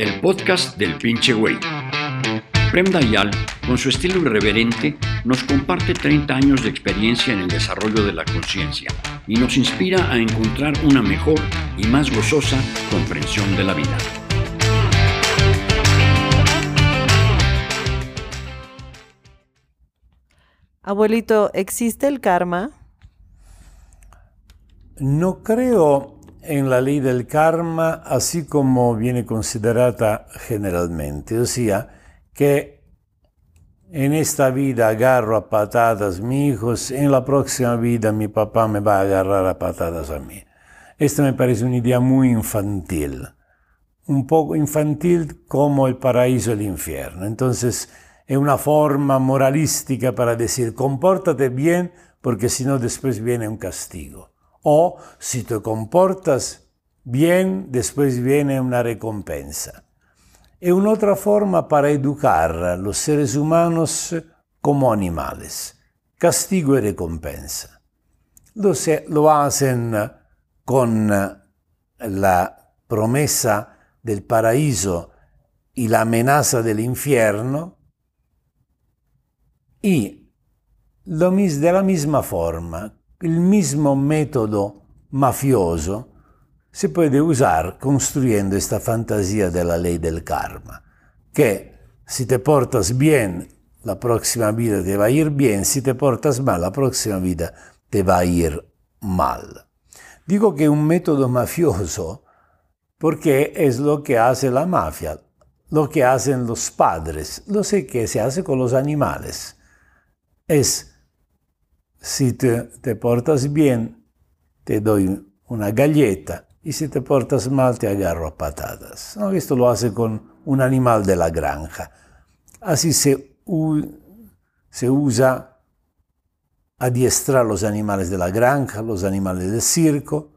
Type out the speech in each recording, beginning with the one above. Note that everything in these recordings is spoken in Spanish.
el podcast del pinche güey. Prem Dayal, con su estilo irreverente, nos comparte 30 años de experiencia en el desarrollo de la conciencia y nos inspira a encontrar una mejor y más gozosa comprensión de la vida. Abuelito, ¿existe el karma? No creo en la ley del karma así como viene considerada generalmente, o sea, que en esta vida agarro a patadas mi hijos, en la próxima vida mi papá me va a agarrar a patadas a mí. Esta me parece una idea muy infantil, un poco infantil como el paraíso y el infierno. Entonces, es una forma moralística para decir, compórtate bien porque si no después viene un castigo. O si te comportas bien, después viene una recompensa. Es una otra forma para educar a los seres humanos como animales. Castigo y recompensa. Lo, lo hacen con la promesa del paraíso y la amenaza del infierno y lo, de la misma forma el mismo método mafioso se puede usar construyendo esta fantasía de la ley del karma, que si te portas bien, la próxima vida te va a ir bien, si te portas mal, la próxima vida te va a ir mal. Digo que un método mafioso porque es lo que hace la mafia, lo que hacen los padres, lo sé que se hace con los animales. Es si te, te, portas bien, te doy una galleta y si te portas mal, te agarro a patadas. ¿No? Esto lo hace con un animal de la granja. Así se, se usa adiestrar los animales de la granja, los animales del circo.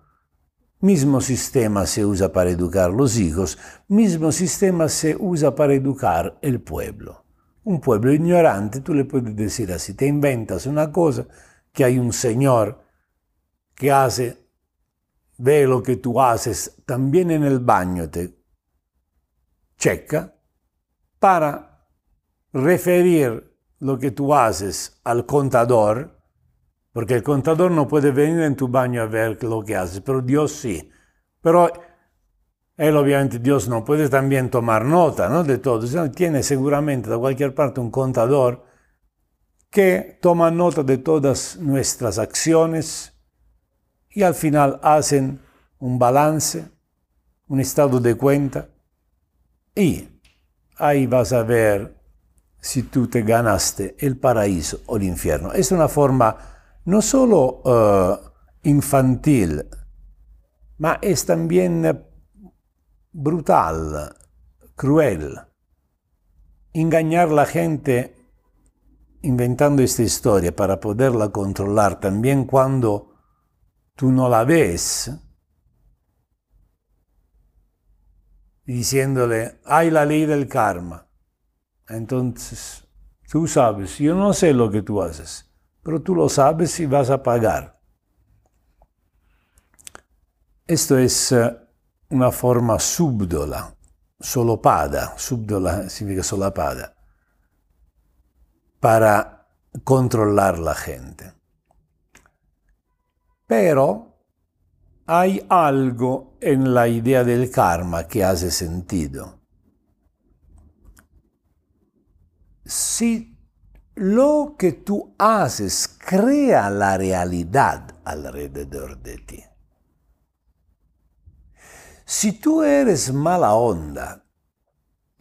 Mismo sistema se usa para educar los hijos, mismo sistema se usa para educar el pueblo. Un pueblo ignorante, tú le puedes decir así, te inventas una cosa, que hay un Señor que hace, ve lo que tú haces, también en el baño te checa para referir lo que tú haces al contador, porque el contador no puede venir en tu baño a ver lo que haces, pero Dios sí. Pero él obviamente Dios no puede también tomar nota ¿no? de todo. Tiene seguramente de cualquier parte un contador que toman nota de todas nuestras acciones y al final hacen un balance, un estado de cuenta y ahí vas a ver si tú te ganaste el paraíso o el infierno. Es una forma no solo uh, infantil, ma es también brutal, cruel. Engañar a la gente inventando esta historia para poderla controlar también cuando tú no la ves, diciéndole, hay la ley del karma. Entonces, tú sabes, yo no sé lo que tú haces, pero tú lo sabes y vas a pagar. Esto es eh, una forma subdola, solopada, subdola significa solapada para controlar la gente. Pero hay algo en la idea del karma que hace sentido. Si lo que tú haces crea la realidad alrededor de ti, si tú eres mala onda,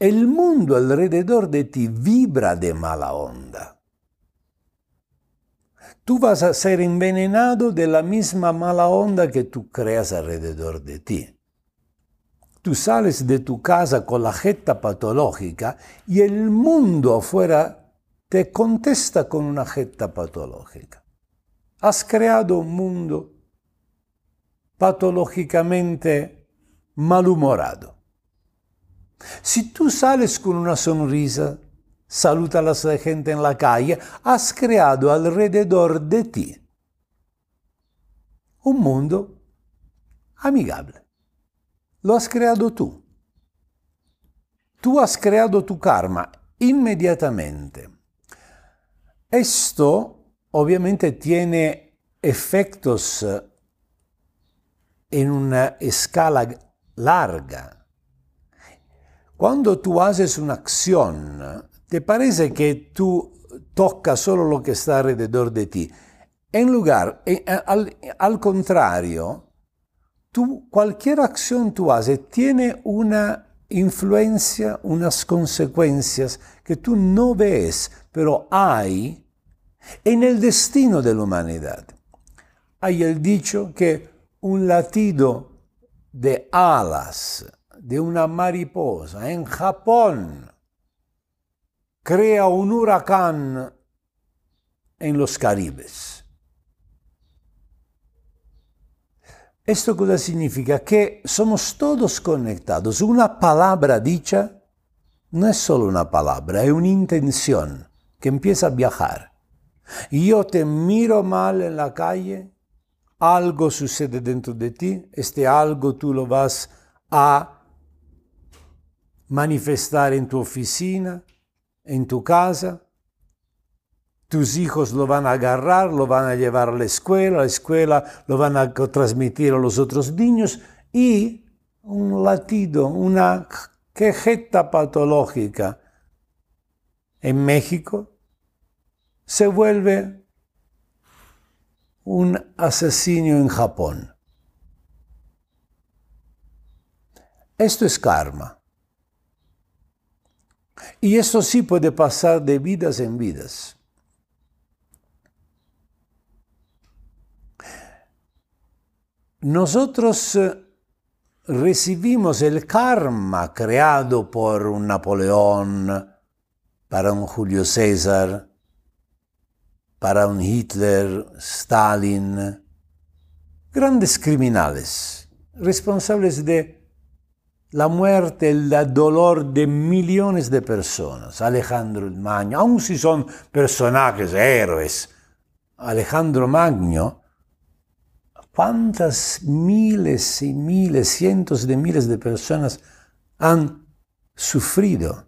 el mundo alrededor de ti vibra de mala onda. Tú vas a ser envenenado de la misma mala onda que tú creas alrededor de ti. Tú sales de tu casa con la jeta patológica y el mundo afuera te contesta con una jeta patológica. Has creado un mundo patológicamente malhumorado. Si tú sales con una sonrisa, saludas a la gente en la calle, has creado alrededor de ti un mundo amigable. Lo has creado tú. tú has creado tu karma inmediatamente. Esto obviamente tiene efectos en una escala larga. Cuando tú haces una acción, te parece que tú tocas solo lo que está alrededor de ti. En lugar, al, al contrario, tú, cualquier acción tú haces tiene una influencia, unas consecuencias que tú no ves, pero hay en el destino de la humanidad. Hay el dicho que un latido de alas de una mariposa en Japón crea un huracán en los Caribes. ¿Esto cosa significa? Que somos todos conectados. Una palabra dicha no es solo una palabra, es una intención que empieza a viajar. Yo te miro mal en la calle, algo sucede dentro de ti, este algo tú lo vas a manifestar en tu oficina, en tu casa, tus hijos lo van a agarrar, lo van a llevar a la escuela, a la escuela lo van a transmitir a los otros niños y un latido, una quejeta patológica en México se vuelve un asesino en Japón. Esto es karma. Y esto sí puede pasar de vidas en vidas. Nosotros eh, recibimos el karma creado por un Napoleón, para un Julio César, para un Hitler, Stalin, grandes criminales, responsables de la muerte, el dolor de millones de personas. Alejandro Magno, aun si son personajes, héroes, Alejandro Magno, ¿cuántas miles y miles, cientos de miles de personas han sufrido?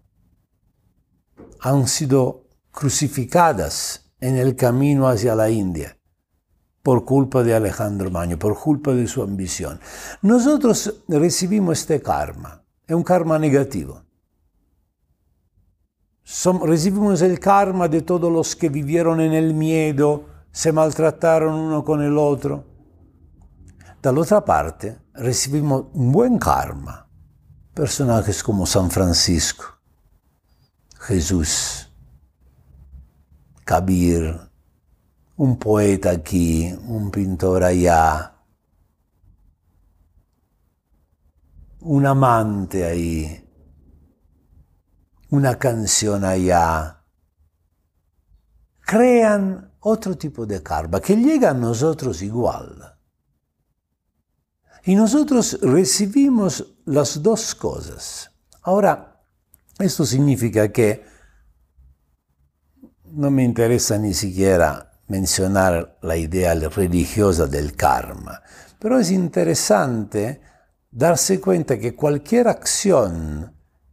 Han sido crucificadas en el camino hacia la India por culpa de Alejandro Magno, por culpa de su ambición. Nosotros recibimos este karma, es un karma negativo. recibimos el karma de todos los que vivieron en el miedo, se maltrataron uno con el otro. De la otra parte, recibimos un buen karma. Personajes como San Francisco, Jesús, Kabir, un poeta aquí, un pintor allá, un amante ahí, una canción allá. Crean otro tipo de karma que llega a nosotros igual. Y nosotros recibimos las dos cosas. Ahora, esto significa que no me interesa ni siquiera mencionar la idea religiosa del karma, pero es interesante darse cuenta que cualquier acción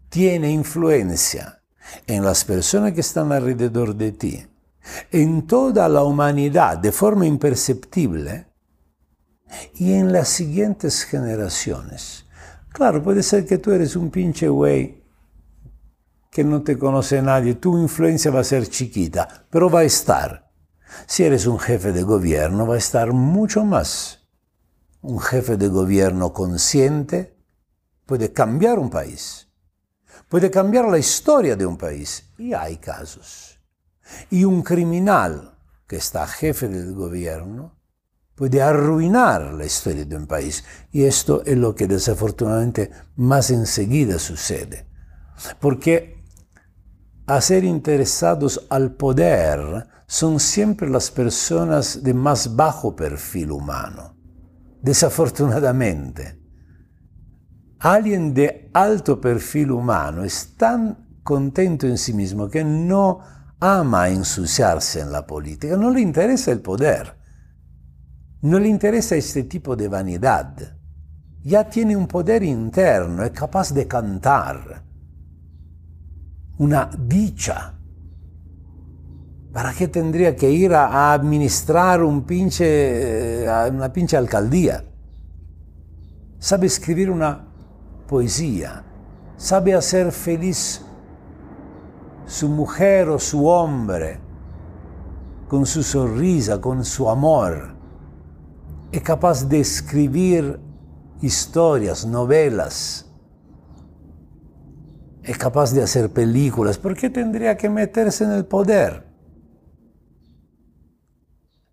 tiene influencia en las personas que están alrededor de ti, en toda la humanidad de forma imperceptible y en las siguientes generaciones. Claro, puede ser que tú eres un pinche güey que no te conoce nadie, tu influencia va a ser chiquita, pero va a estar. Si eres un jefe de gobierno, va a estar mucho más. Un jefe de gobierno consciente puede cambiar un país, puede cambiar la historia de un país, y hay casos. Y un criminal que está jefe del gobierno puede arruinar la historia de un país, y esto es lo que desafortunadamente más enseguida sucede. Porque a ser interesados al poder son siempre las personas de más bajo perfil humano. Desafortunadamente, alguien de alto perfil humano es tan contento en sí mismo que no ama ensuciarse en la política, no le interesa el poder, no le interesa este tipo de vanidad. Ya tiene un poder interno, es capaz de cantar, una dicha. ¿Para qué tendría que ir a, administrar un pinche, eh, una pinche alcaldía? Sabe escribir una poesía, sabe hacer feliz su mujer o su hombre con su sonrisa, con su amor. Es capaz de escribir historias, novelas. Es capaz de hacer películas. ¿Por qué tendría que meterse en el poder?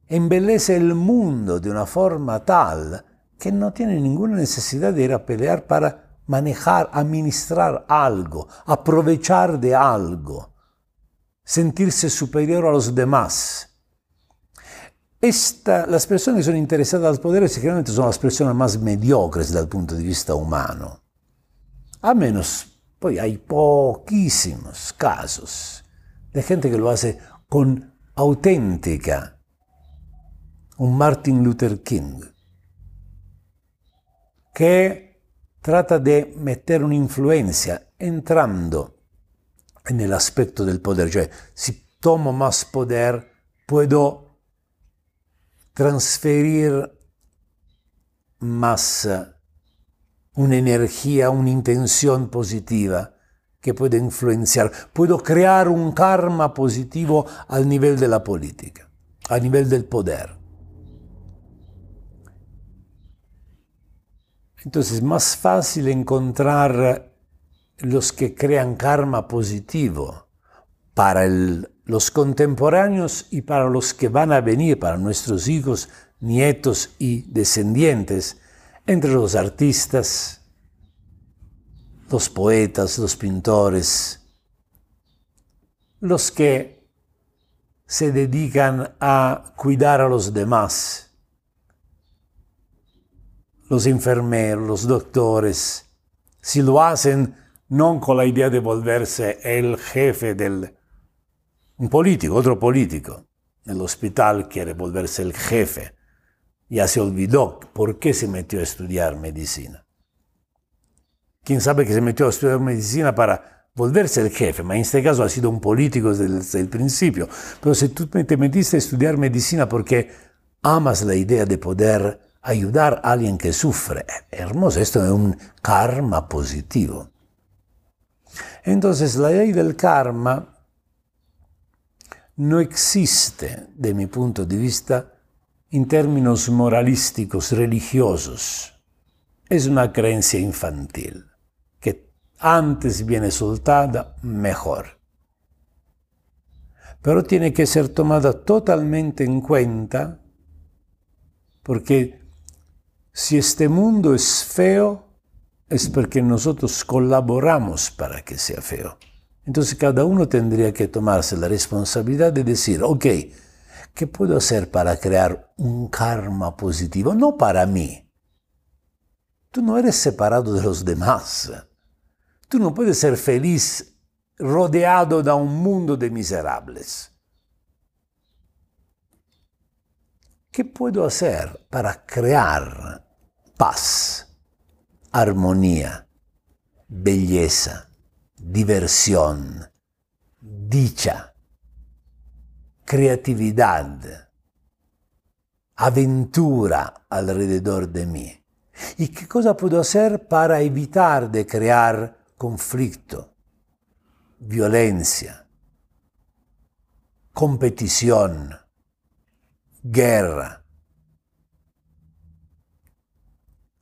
Embellece el mundo de una forma tal que no tiene ninguna necesidad de ir a pelear para manejar, administrar algo, aprovechar de algo, sentirse superior a los demás. Esta, las personas que son interesadas al poder generalmente son las personas más mediocres desde el punto de vista humano. A menos, pues hay poquísimos casos de gente que lo hace con auténtica. Un Martin Luther King, que trata de meter una influencia entrando en el aspecto del poder. Cioè, si tomo más poder, puedo transferir más una energía, una intención positiva que puede influenciar. Puedo crear un karma positivo al nivel de la política, a nivel del poder. Entonces es más fácil encontrar los que crean karma positivo para los contemporáneos y para los que van a venir, para nuestros hijos, nietos y descendientes, entre los artistas, los poetas, los pintores, los que se dedican a cuidar a los demás, los enfermeros, los doctores, si lo hacen no con la idea de volverse el jefe del un político, otro político, en el hospital quiere volverse el jefe. Ya se olvidó por qué se metió a estudiar medicina. Quién sabe que se metió a estudiar medicina para volverse el jefe, pero en este caso ha sido un político desde el, principio. Pero si tú te metiste a estudiar medicina porque amas la idea de poder ayudar a alguien que sufre, hermoso, esto es un karma positivo. Entonces la ley del karma no existe, de mi punto de vista, en términos moralísticos, religiosos. Es una creencia infantil, que antes viene soltada, mejor. Pero tiene que ser tomada totalmente en cuenta, porque si este mundo es feo, es porque nosotros colaboramos para que sea feo. Entonces cada uno tendría que tomarse la responsabilidad de decir, ok, ¿qué puedo hacer para crear un karma positivo? No para mí. Tú no eres separado de los demás. Tú no puedes ser feliz rodeado de un mundo de miserables. ¿Qué puedo hacer para crear paz, armonía, belleza? diversión, dicha, creatividad, aventura alrededor de mí. ¿Y qué cosa puedo hacer para evitar de crear conflicto, violencia, competición, guerra?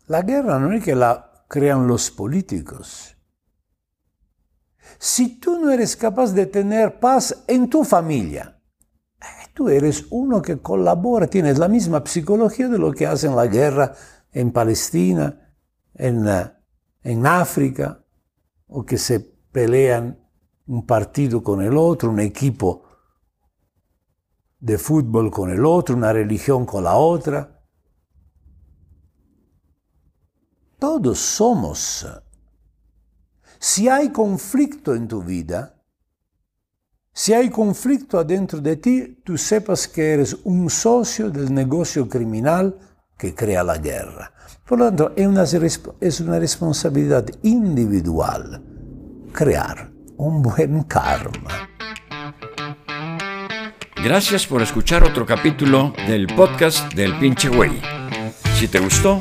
La guerra no es que la crean los políticos, si tú no eres capaz de tener paz en tu familia, eh, tú eres uno que colabora, tienes la misma psicología de lo que hacen la guerra en Palestina, en, eh, en África, o que se pelean un partido con el otro, un equipo de fútbol con el otro, una religión con la otra. Todos somos si hay conflicto en tu vida, si hay conflicto adentro de ti, tú sepas que eres un socio del negocio criminal que crea la guerra. Por lo tanto, es una, es una responsabilidad individual crear un buen karma. Gracias por escuchar otro capítulo del podcast del pinche güey. Si te gustó,